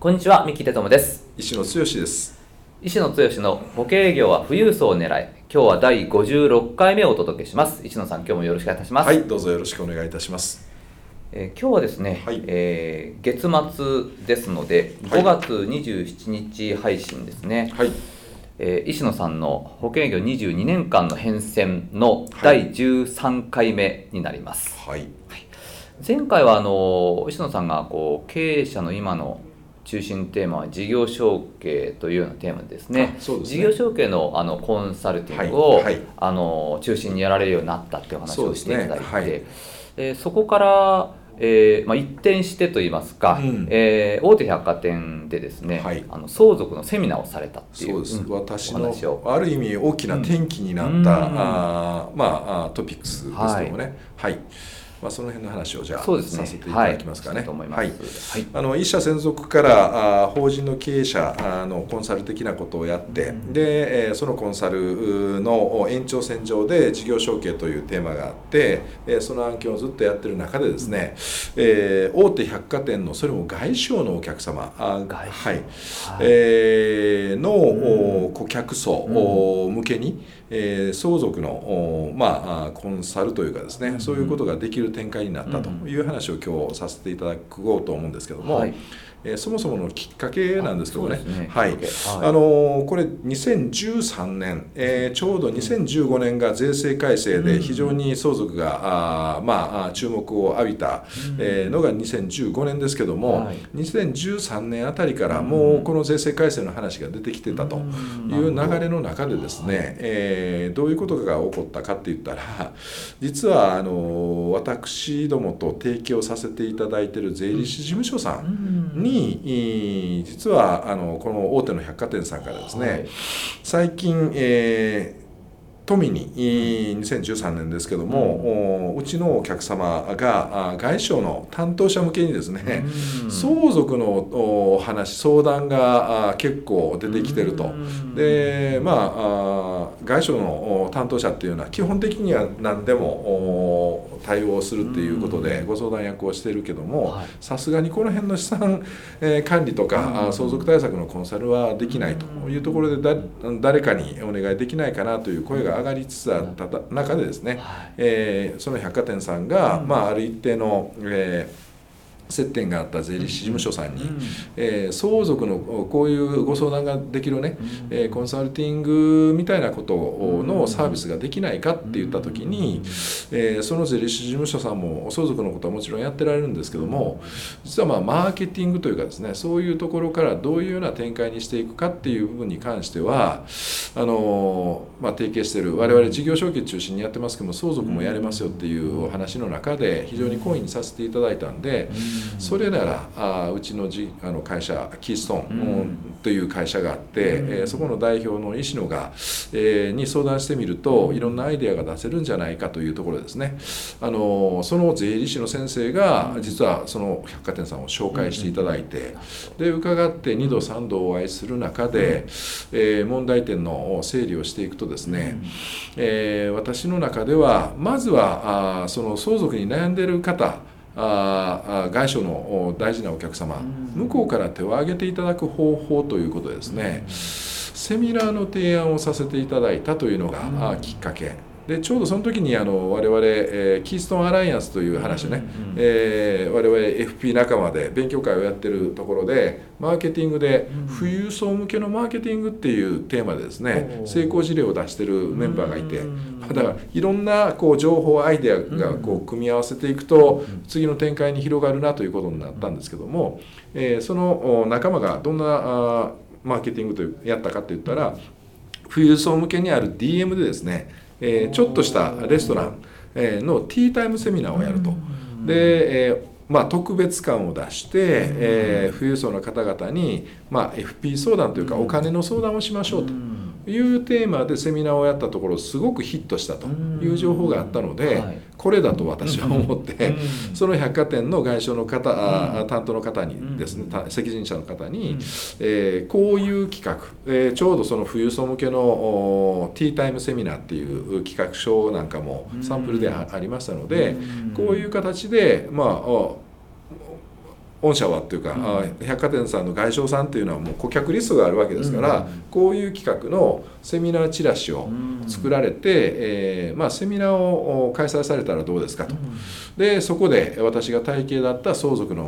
こんにちは三木哲友です。石野剛です。石野剛の保険営業は富裕層を狙い今日は第56回目をお届けします。石野さん今日もよろしくお願いいたします。はいどうぞよろしくお願いいたします。えー、今日はですね、はい、えー、月末ですので、5月27日配信ですね、はい、えー、石野さんの保険営業22年間の変遷の第13回目になります。はい、はい、前回はあの石野さんがこう経営者の今の中心テーマは事業承継というようなテーマですね。すね。事業承継のあのコンサルティングを、はいはい、あの中心にやられるようになったっていう話をしていただいて、そ、ねはい、えー、そこからえーまあ、一転してといいますか、うん、えー、大手百貨店でですね、はい、あの相続のセミナーをされたっていうそうです、うん、私のある意味大きな転機になった、うん、あまあ、トピックスですけどもね、はい、はいまあ、その辺の話をじゃあ、ね、させていただきますかね。はい、あの一社専属からあ法人の経営者あのコンサル的なことをやって、うん、で、えー、そのコンサルの延長線上で事業承継というテーマがあって、えー、その案件をずっとやってる中でですね、うん、えー、大手百貨店のそれも外商のお客様あ、はい。はい、えー、の、うん、顧客層向けに、えー、相続の、まあ、コンサルというかですね、そういうことができる展開になったという話を今日させていただこうと思うんですけども、はいえー、そもそものきっかけなんですけどね、ね。はい、あのー、これ2013年、えー、ちょうど2015年が税制改正で非常に相続が、あまあ、注目を浴びた、えー、のが2015年ですけども、はい、2013年あたりからもうこの税制改正の話が出てきてたという流れの中でですね、えー、どういうことが起こったかって言ったら 実はあの私どもと提供させていただいている税理士事務所さんにに実はあのこの大手の百貨店さんからですね、はい、最近、えー富に2013年ですけども、うちのお客様が外商の担当者向けにですね、相続の話相談が結構出てきてると。でまあ外商の担当者っていうのは基本的には何でも対応するっていうことでご相談役をしてるけどもさすがにこの辺の資産、え管理とか相続対策のコンサルはできないというところで誰かにお願いできないかなという声が上がりつつあった中でですね、はい、えー、その百貨店さんが、まあ、ある一定の、えー接点があった税理士事務所さんに、うん、えー、相続のこういうご相談ができるね、うん、えー、コンサルティングみたいなことのサービスができないかって言った時に、えー、その税理士事務所さんも相続のことはもちろんやってられるんですけども実はまあマーケティングというかですねそういうところからどういうような展開にしていくかっていう部分に関してはあの、まあ、提携してる我々事業承継中心にやってますけども相続もやれますよっていうお話の中で非常に好意にさせていただいたんで。それならあうちのじあの会社キーストーンという会社があって、えー、そこの代表の石野が、えー、に相談してみるといろんなアイデアが出せるんじゃないかというところですね。あのその税理士の先生が実はその百貨店さんを紹介していただいてで伺って2度3度お会いする中で、えー、問題点の整理をしていくとですね、えー、私の中ではまずはあその相続に悩んでいる方あ外商の大事なお客様、向こうから手を挙げていただく方法ということですね、セミナーの提案をさせていただいたというのが、きっかけでちょうどその時にあの我々、えー、キーストンアライアンスという話ね、うんうん、えー、我々 FP 仲間で勉強会をやってるところでマーケティングで富裕層向けのマーケティングっていうテーマでですね、うん、成功事例を出してるメンバーがいて、うん、だからいろんなこう情報アイデアがこう組み合わせていくと、次の展開に広がるなということになったんですけども、えー、その仲間がどんなあマーケティングとやったかって言ったら富裕層向けにある DM でですねえー、ちょっとしたレストランのティータイムセミナーをやると。で、えーまあ、特別感を出して、えー、富裕層の方々に、まあ、FP 相談というかお金の相談をしましょうと。いうテーマでセミナーをやったところすごくヒットしたという情報があったので、これだと私は思って、その百貨店の外商の方、担当の方にですね責任者の方に、えこういう企画、えちょうどその富裕層向けのティータイムセミナーっていう企画書なんかもサンプルでありましたので、こういう形でまあ御社はっていうか、うん、百貨店さんの外商さんっていうのはもう顧客リストがあるわけですから、うん、こういう企画のセミナーチラシを作られて、うん、えー、まあ、セミナーを開催されたらどうですかと、でそこで私が体系だった相続の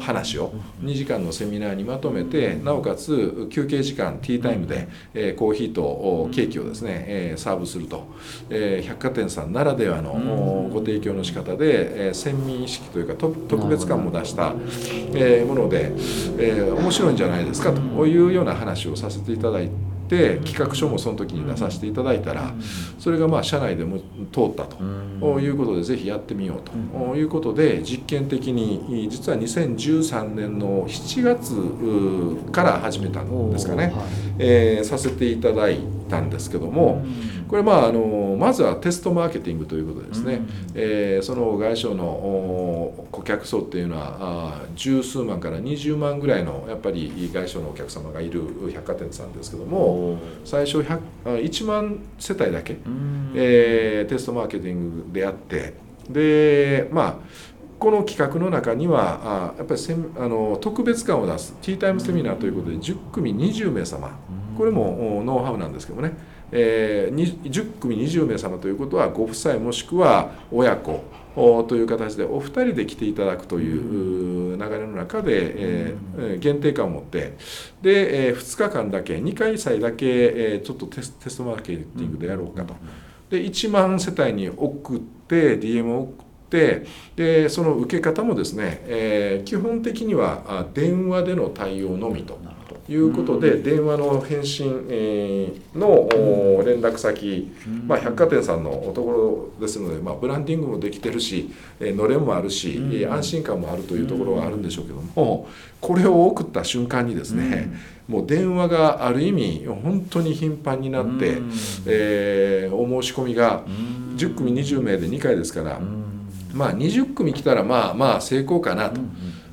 話を2時間のセミナーにまとめてなおかつ休憩時間ティータイムで、えー、コーヒーとケーキをですね、えー、サーブすると、えー、百貨店さんならではのご提供の仕方で、えー、先民意識というか特別感も出したえー、もので、えー、面白いんじゃないですかというような話をさせていただいて。企画書もその時に出させていただいたらそれがまあ社内でも通ったと。いうことでぜひやってみようと。いうことで実験的に実は2013年の7月から始めたんですかね、えー、させていただいたんですけども。これまああのまずはテストマーケティングということですね、うん、えー、その外商の顧客層っていうのはあ十数万から20万ぐらいのやっぱり外商のお客様がいる百貨店さんですけども最初1万世帯だけ、うん、えー、テストマーケティングであってでまあこの企画の中にはあやっぱりせあの特別感を出すティータイムセミナーということで10組20名様。これもノウハウなんですけどもねえー、10組20名様ということはご夫妻もしくは親子という形でお二人で来ていただくという流れの中で、えー、限定感を持ってで、えー、2日間だけ2回祭だけ、えー、ちょっとテステストマーケティングでやろうかと。で1万世帯に送って DM を送ってでその受け方もですね、えー、基本的には電話での対応のみと。いうことで、電話の返信の連絡先、まあ、百貨店さんのところですので、まあ、ブランディングもできてるしのれんもあるし、安心感もあるというところはあるんでしょうけどもこれを送った瞬間にですね、もう電話がある意味本当に頻繁になって、えー、お申し込みが10組20名で2回ですから、まあ20組来たらまあまあ成功かなと。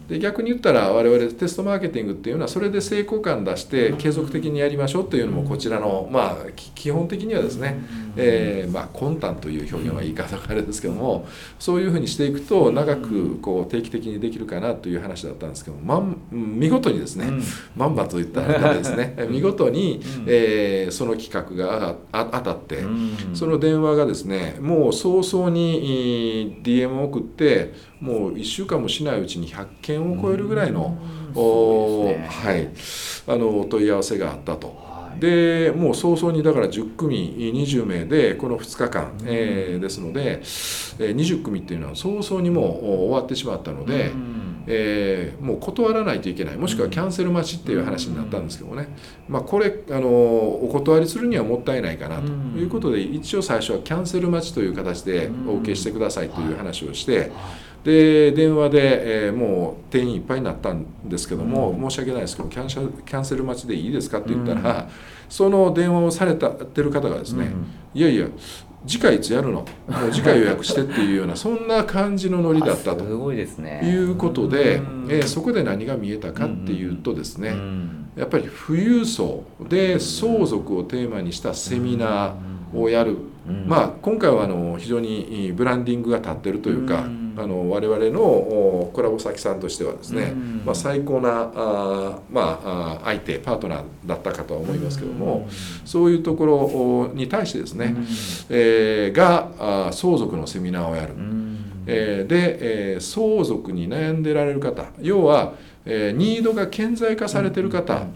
で逆に言ったら我々テストマーケティングっていうのはそれで成功感出して継続的にやりましょうというのもこちらのまあ基本的にはですね、えー、まあ魂胆という表現は言い方があれですけどもそういうふうにしていくと長くこう定期的にできるかなという話だったんですけどまん見事にですね、まんまといったらですね。見事に、えー、その企画が当たってその電話がですねもう早々に DM を送ってもう1週間もしないうちに100件を超えるぐらいの、ね、はい、あのお問い合わせがあったと。でもう早々にだから10組20名でこの2日間、うん、えー、ですので、えー、20組っていうのは早々にもう終わってしまったので、うん、えー、もう断らないといけない。もしくはキャンセル待ちっていう話になったんですけどね、まあ、これあのお断りするにはもったいないかなということで一応最初はキャンセル待ちという形でお受けしてくださいという話をして。で電話で、えー、もう定員いっぱいになったんですけども、うん、申し訳ないですけどキャンセルキャンセル待ちでいいですかって言ったら、うん、その電話をされたてる方がですね、うん、いやいや次回いつやるの？もう次回予約してっていうような そんな感じのノリだったと。いうことで、えー、そこで何が見えたかっていうとですね、やっぱり富裕層で相続をテーマにしたセミナーをやる、まあ今回はあの非常にブランディングが立ってるというか、あの我々のコラボ先さんとしてはですね、まあ、最高なあ、まあ、相手パートナーだったかとは思いますけども、そういうところに対してですね、えー、があ相続のセミナーをやる。えー、で、えー、相続に悩んでられる方要は、えー、ニードが顕在化されてる方、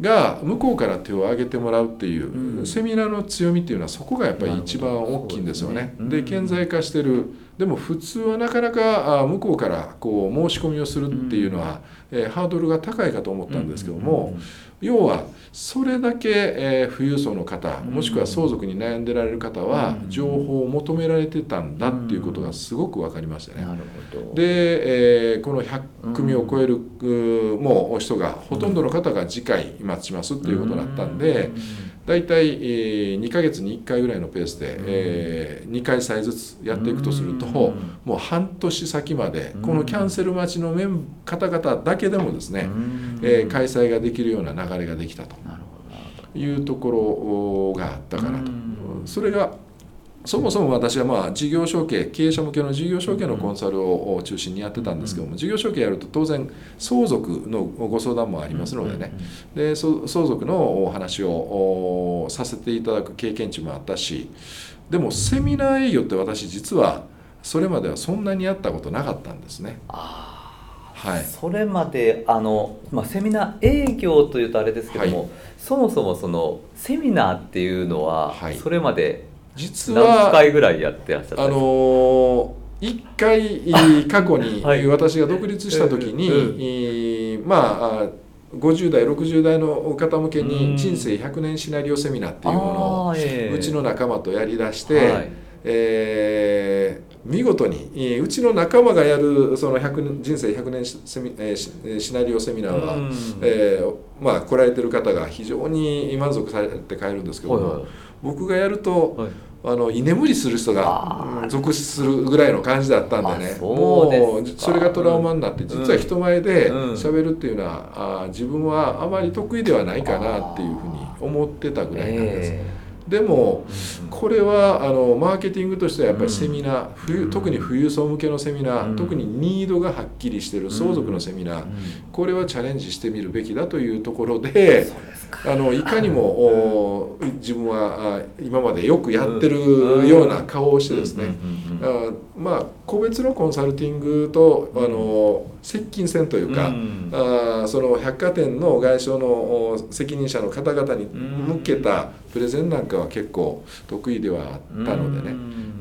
が向こうから手を挙げてもらうっていう、セミナーの強みっていうのはそこがやっぱり一番大きいんですよね。で顕在化してるでも普通はなかなか向こうからこう申し込みをするっていうのは、えー、ハードルが高いかと思ったんですけども、要はそれだけ、えー、富裕層の方もしくは相続に悩んでられる方は情報を求められてたんだっていうことがすごく分かりましたね。で、えー、この100組を超えるもう人がほとんどの方が次回待ちますっていうことだったんで。大体、えー、2か月に1回ぐらいのペースで、えー、2回歳ずつやっていくとするともう半年先までこのキャンセル待ちの方々だけでもですね、えー、開催ができるような流れができたというところがあったかなと。それがそもそも私はまあ事業承継経営者向けの事業承継のコンサルを中心にやってたんですけども、事業承継やると当然相続のご相談もありますのでね、で相続のお話をさせていただく経験値もあったしでもセミナー営業って私実はそれまではそんなにやったことなかったんですね。はい、それまであの、まあ、セミナー営業というとあれですけども、はい、そもそもそのセミナーっていうのは、それまで実は何回ぐらいやってらっしゃったあのー一回過去に 私が独立した時に、まあ50代60代の方向けに人生100年シナリオセミナーっていうものをうちの仲間とやりだして、はい、えー、見事にうちの仲間がやるその100人生100年セミ、えー、シナリオセミナーは、えー、まあ来られてる方が非常に満足されて帰るんですけども、はいはい、僕がやると、はいあの居眠りする人が続出するぐらいの感じだったんでね。もうそれがトラウマになって実は人前で喋るっていうのは、あ自分はあまり得意ではないかなっていうふうに思ってたぐらいなんです。でもこれはあのマーケティングとしてはやっぱりセミナー冬特に富裕層向けのセミナー特にニードがはっきりしてる相続のセミナーこれはチャレンジしてみるべきだというところであのいかにも自分は今までよくやってるような顔をしてですね。まあ個別のコンサルティングとあの接近戦というかあその百貨店の外商の責任者の方々に向けたプレゼンなんかは結構得意ではあったのでね、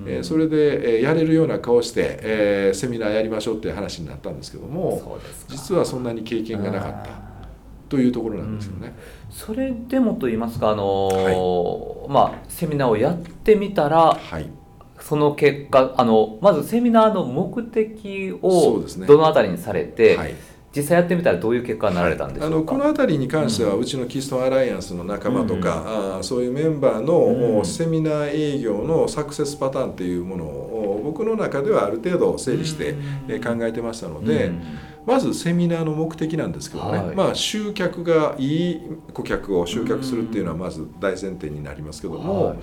えー、それで、えー、やれるような顔して、えー、セミナーやりましょうっていう話になったんですけども実はそんなに経験がなかったというところなんですよね。それでもと言いますか、あのーはい、まあ、セミナーをやってみたら、はい、その結果あのまずセミナーの目的をどのあたりにされて、はい。実際やってみたらどういう結果になられたんですか、あのこの辺りに関しては、うちのキーストンアライアンスの仲間とか、うん、あそういうメンバーの、セミナー営業のサクセスパターンっていうものを僕の中ではある程度整理して考えてましたので。まずセミナーの目的なんですけどね、はい、まあ集客がいい顧客を集客するっていうのはまず大前提になりますけども、はい、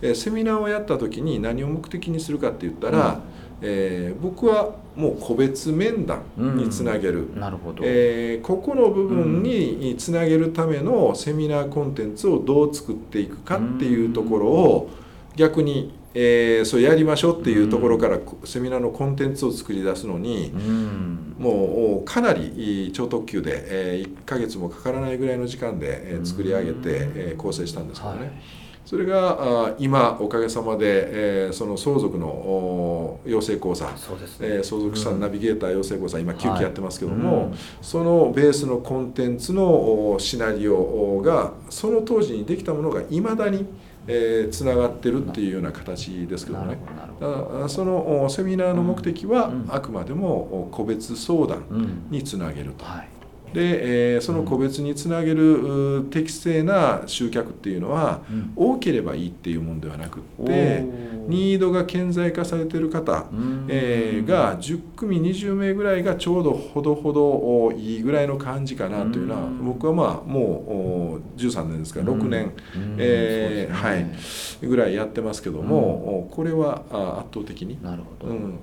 えセミナーをやった時に何を目的にするかって言ったら、うん。えー、僕はもう個別面談につなげる。うん、なるほど。えー、ここの部分につなげるためのセミナーコンテンツをどう作っていくかっていうところを逆に、えー、そうやりましょうっていうところからセミナーのコンテンツを作り出すのに、うん、もうかなり超特急で、えー、1ヶ月もかからないぐらいの時間で、えー、作り上げて、えー、構成したんですけどね。はい。それが今おかげさまで、えー、その相続の養成講座、ね。えー、相続資産ナビゲーター養成講座、今9期やってますけども、そのベースのコンテンツのシナリオがその当時にできたものがいまだにえー、つながってるっていうような形ですけどね。そのセミナーの目的はあくまでも個別相談につなげると。はいで、えー、その個別につなげる適正な集客っていうのは、うん、多ければいいっていうものではなくってニードが顕在化されてる方、えー、が10組20名ぐらいがちょうどほどほどいいぐらいの感じかなというのは僕はまあもう13年ですから6年、えー、はいぐらいやってますけども、これは圧倒的に。なるほど、うん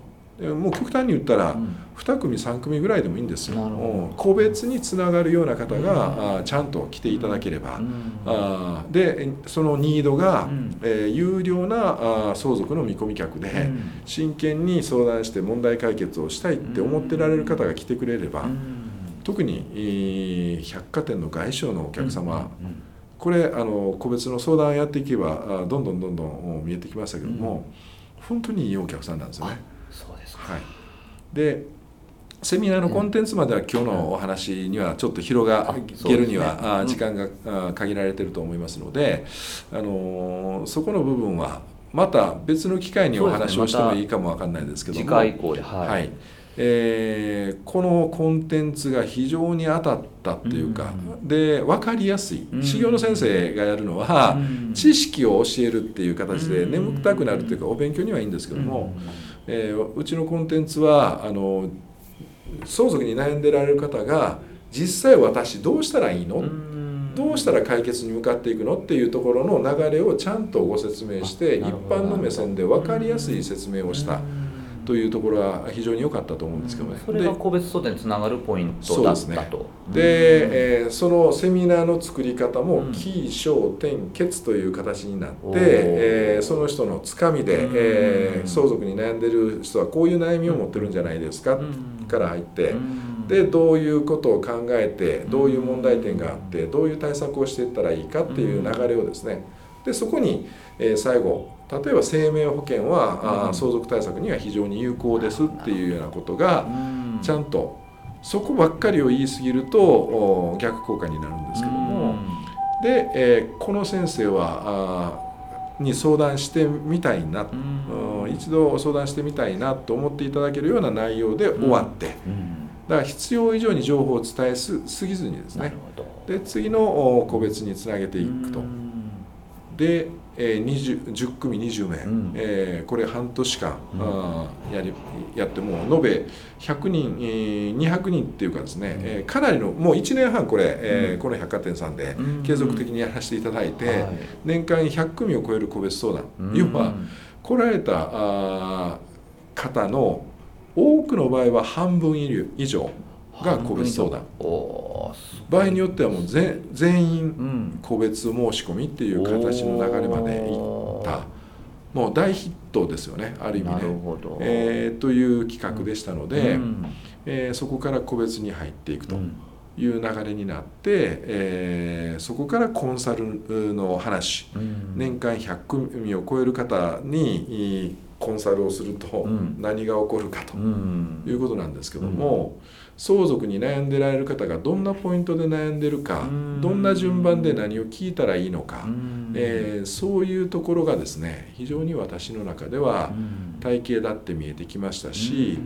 もう極端に言ったら2組3組ぐらいでもいいんですよ、個別につながるような方が、ちゃんと来ていただければ、あでそのニードが、え有料なあ相続の見込み客で、真剣に相談して問題解決をしたいって思ってられる方が来てくれれば、特に百貨店の外商のお客様、これあの個別の相談やっていけばどんどんどんどん見えてきましたけども、本当にいいお客さんなんですよね。ですはい、でセミナーのコンテンツまでは今日のお話にはちょっと広がげるには、時間が限られてると思いますので、あのそこの部分はまた別の機会にお話をしてもいいかもわかんないですけども、次回以降ではい、はい。えー、このコンテンツが非常に当たったっていうか、うん、で分かりやすい、うん、修行の先生がやるのは、うん、知識を教えるっていう形で眠たくなるというかお勉強にはいいんですけども、うん、えー、うちのコンテンツはあの相続に悩んでられる方が実際私どうしたらいいの、どうしたら解決に向かっていくの？っていうところの流れをちゃんとご説明して一般の目線で分かりやすい説明をした。というところは非常に良かったと思うんですけどね。それが個別相談につながるポイントだったと。で、えー、そのセミナーの作り方も「起承転結」という形になって、えー、その人のつかみで、えー、相続に悩んでる人はこういう悩みを持ってるんじゃないですかから入って。でどういうことを考えてどういう問題点があってどういう対策をしていったらいいかっていう流れをですねでそこに、え最後例えば生命保険は、うん、相続対策には非常に有効ですっていうようなことがちゃんとそこばっかりを言い過ぎると逆効果になるんですけども、で、えー、この先生はに相談してみたいな、うん、一度相談してみたいなと思っていただけるような内容で終わって、だから必要以上に情報を伝えすすぎずにですね。で次の個別につなげていくと。でえー、20 10組20名、うん、えー、これ半年間、うん、あやりやってもう延べ100人、えー、200人っていうかですね、うん、えー、かなりのもう1年半これ、えー、この百貨店さんで継続的にやらせていただいて、はい、年間100組を超える個別相談、要は来られたあ方の多くの場合は半分以上が個別相談。場合によってはもう全員個別申し込みっていう形の流れまでいった。もう大ヒットですよねある意味で、えー、という企画でしたので、うん、えー、そこから個別に入っていくと。いう流れになって、えー、そこからコンサルの話、うん、年間100組を超える方にコンサルをすると何が起こるかということなんですけども、うん相続に悩んでられる方がどんなポイントで悩んでるかどんな順番で何を聞いたらいいのか、えー、そういうところがですね非常に私の中では体系だって見えてきましたし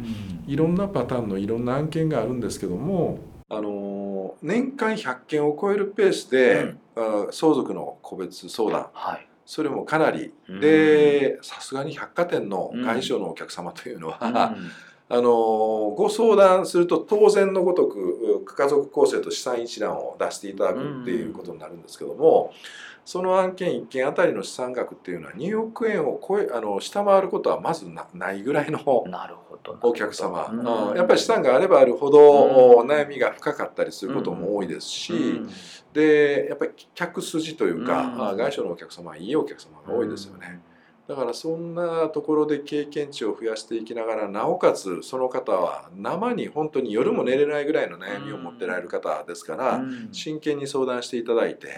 いろんなパターンのいろんな案件があるんですけどもあの年間100件を超えるペースで、うん、相続の個別相談、はい、それもかなり。でさすがに百貨店の外商のお客様というのは、うんあのご相談すると当然のごとく家族構成と資産一覧を出していただくっていうことになるんですけども、その案件1件あたりの資産額っていうのは2億円を超えあの下回ることはまずないぐらいのお客様、うん、やっぱり資産があればあるほど悩みが深かったりすることも多いですし、うん、でやっぱり客筋というか、うん、外商のお客様はいいお客様が多いですよね。だからそんなところで経験値を増やしていきながらなおかつその方は生に本当に夜も寝れないぐらいの悩みを持ってられる方ですから、真剣に相談していただいて、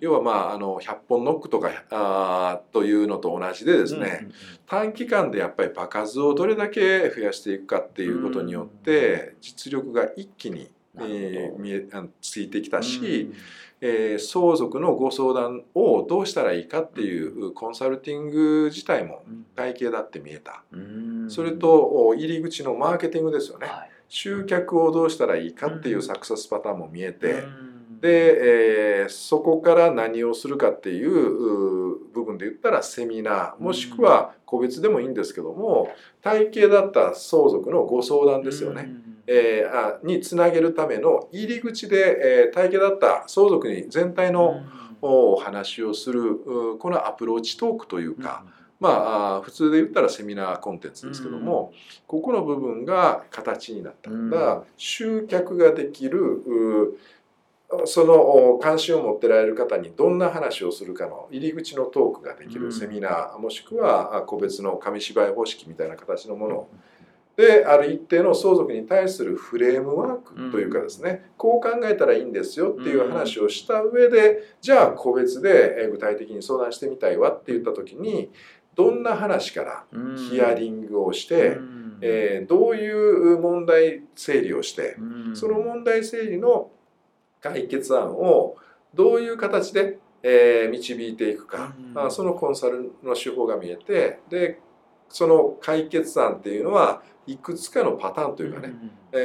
要はまああの100本ノックとかあというのと同じでですね、短期間でやっぱり場数をどれだけ増やしていくかっていうことによって実力が一気に、えー、見えついてきたし、えー、相続のご相談をどうしたらいいかっていうコンサルティング自体も体系だって見えた、それと入り口のマーケティングですよね、はい、集客をどうしたらいいかっていうサクセスパターンも見えて、で、えー、そこから何をするかっていう部分で言ったらセミナーもしくは個別でもいいんですけども体系だった相続のご相談ですよね。えー、あにつなげるための入り口で、えー、体系だった相続に全体のお話をするこのアプローチトークというか、まあ普通で言ったらセミナーコンテンツですけども、ここの部分が形になった。ん。だ、集客ができるその関心を持ってられる方にどんな話をするかの入り口のトークができるセミナー、もしくは個別の紙芝居方式みたいな形のものである一定の相続に対するフレームワークというかですね、こう考えたらいいんですよっていう話をした上で、じゃあ個別で具体的に相談してみたいわって言った時にどんな話からヒアリングをして、えー、どういう問題整理をして、その問題整理の解決案をどういう形で、えー、導いていくか、うん、そのコンサルの手法が見えてでその解決案っていうのはいくつかのパターンというかね、うん、え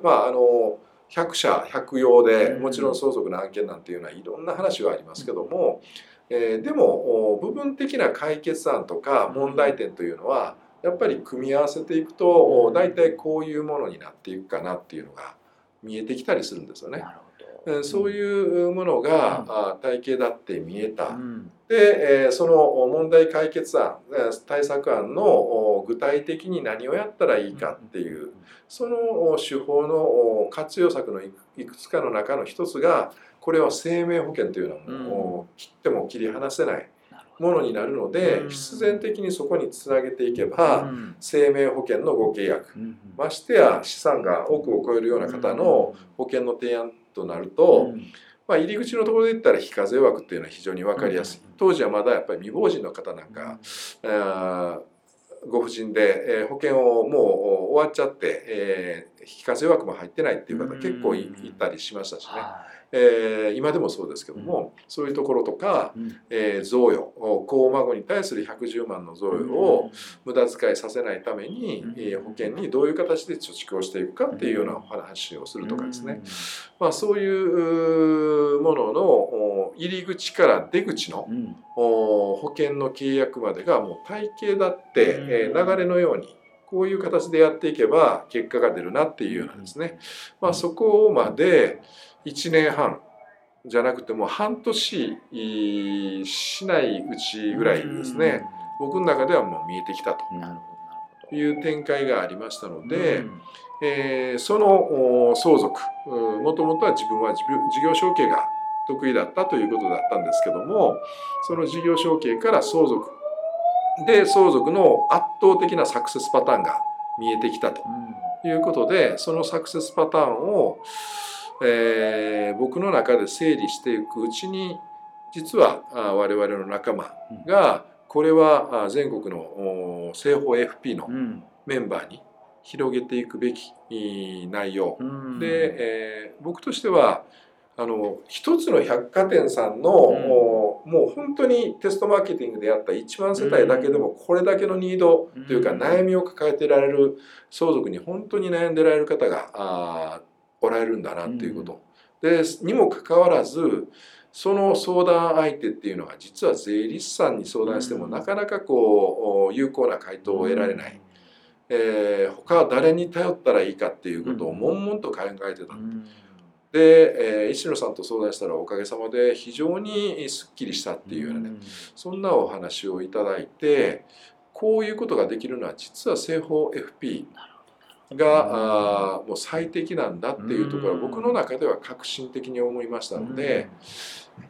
ー、まああの100社100用でもちろん相続の案件なんていうのはいろんな話はありますけども、えー、でも部分的な解決案とか問題点というのはやっぱり組み合わせていくと大体こういうものになっていくかなっていうのが見えてきたりするんですよね。そういうものが体系だって見えた。でその問題解決案対策案の具体的に何をやったらいいかっていうその手法の活用策のいくつかの中の一つがこれは生命保険というのはもう切っても切り離せないものになるので必然的にそこにつなげていけば生命保険のご契約。ましてや資産が億を超えるような方の保険の提案となると、まあ、入り口のところで言ったら非課税枠っていうのは非常に分かりやすい。当時はまだやっぱり未亡人の方なんか、ご婦人で、えー、保険をもう終わっちゃって、えー、非課税枠も入ってないっていう方結構いたりしましたしね。えー、今でもそうですけども、うん、そういうところとか、うん、えー、贈与高孫に対する110万の贈与を無駄遣いさせないために、うん、えー、保険にどういう形で貯蓄をしていくかっていうようなお話をするとかですね、まあ、そういうものの入り口から出口の、保険の契約までがもう体系だって、えー、流れのようにこういう形でやっていけば結果が出るなっていうようなですね、まあ、そこまで、1年半じゃなくても半年しないうちぐらいですね。僕の中ではもう見えてきたと。いう展開がありましたので、えー、その相続。もともとは自分は事業承継が得意だったということだったんですけどもその事業承継から相続。で相続の圧倒的なサクセスパターンが見えてきたということでそのサクセスパターンをえー、僕の中で整理していくうちに実は我々の仲間がこれは全国の西方 FP のメンバーに広げていくべき内容、うん、で、えー、僕としてはあの一つの百貨店さんの、うん、もう本当にテストマーケティングでやった1万世帯だけでもこれだけのニードというか悩みを抱えてられる相続に本当に悩んでられる方があおられるんだなっていうこと。でにもかかわらずその相談相手っていうのが実は税理士さんに相談してもなかなかこう有効な回答を得られない、えー、他は誰に頼ったらいいかっていうことを悶々と考えてた。で、えー、石野さんと相談したらおかげさまで非常にすっきりしたっていうようなね、そんなお話をいただいてこういうことができるのは実は西方 FP が、あもう最適なんだっていうところは僕の中では革新的に思いましたので、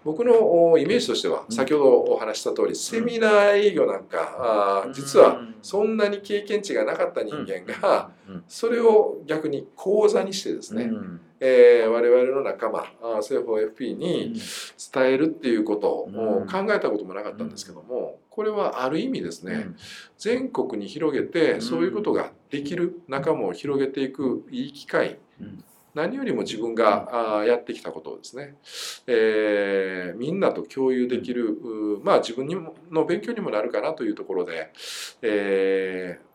僕のイメージとしては先ほどお話した通りセミナー営業なんか実はそんなに経験値がなかった人間がそれを逆に講座にしてですねえ我々の仲間政府 FP に伝えるっていうことを考えたこともなかったんですけどもこれはある意味ですね全国に広げてそういうことができる仲間を広げていくいい機会何よりも自分があやってきたことをですね、えー、みんなと共有できる、まあ自分にもの勉強にもなるかなというところで、えー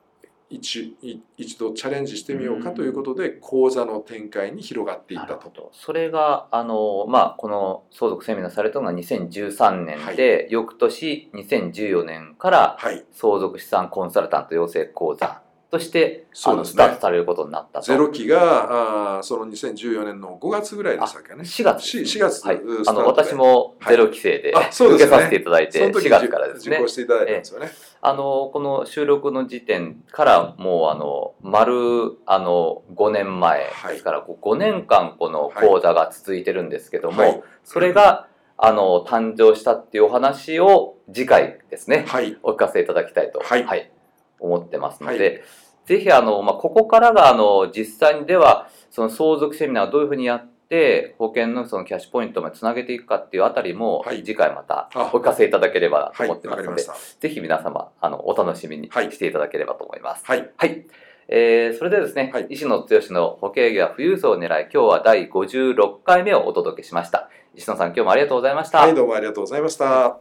一一度チャレンジしてみようかということで講座の展開に広がっていったと。それがあの、まあ、この相続セミナーされたのが2013年で、はい、翌年2014年から相続資産コンサルタント養成講座としてそうです、ね、スタートされることになったゼロ期があその2014年の5月ぐらいでしたっけね。4月 4, 4月、はい、あの私もゼロ期生で、はい、受けさせていただいて、4月からですね。受講していただいたんですよね、あのこの収録の時点からもうあの丸あの5年前ですから、はい、5年間この講座が続いてるんですけども、はい、それがあの誕生したっていうお話を次回ですね、はい、お聞かせいただきたいと、はい、思ってますので、はい、ぜひあの、まあ、ここからがあの実際にではその相続セミナーをどういうふうにやっって保険のそのキャッシュポイントまでつなげていくかっていうあたりも、次回またお聞かせいただければと思ってますので、はい、ぜひ皆様あのお楽しみにしていただければと思います。はい、はい。えー、それでですね、はい、石野剛の保険業は富裕層を狙い、今日は第56回目をお届けしました。石野さん、今日もありがとうございました。はい、どうもありがとうございました。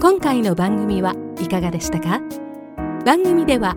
今回の番組はいかがでしたか？番組では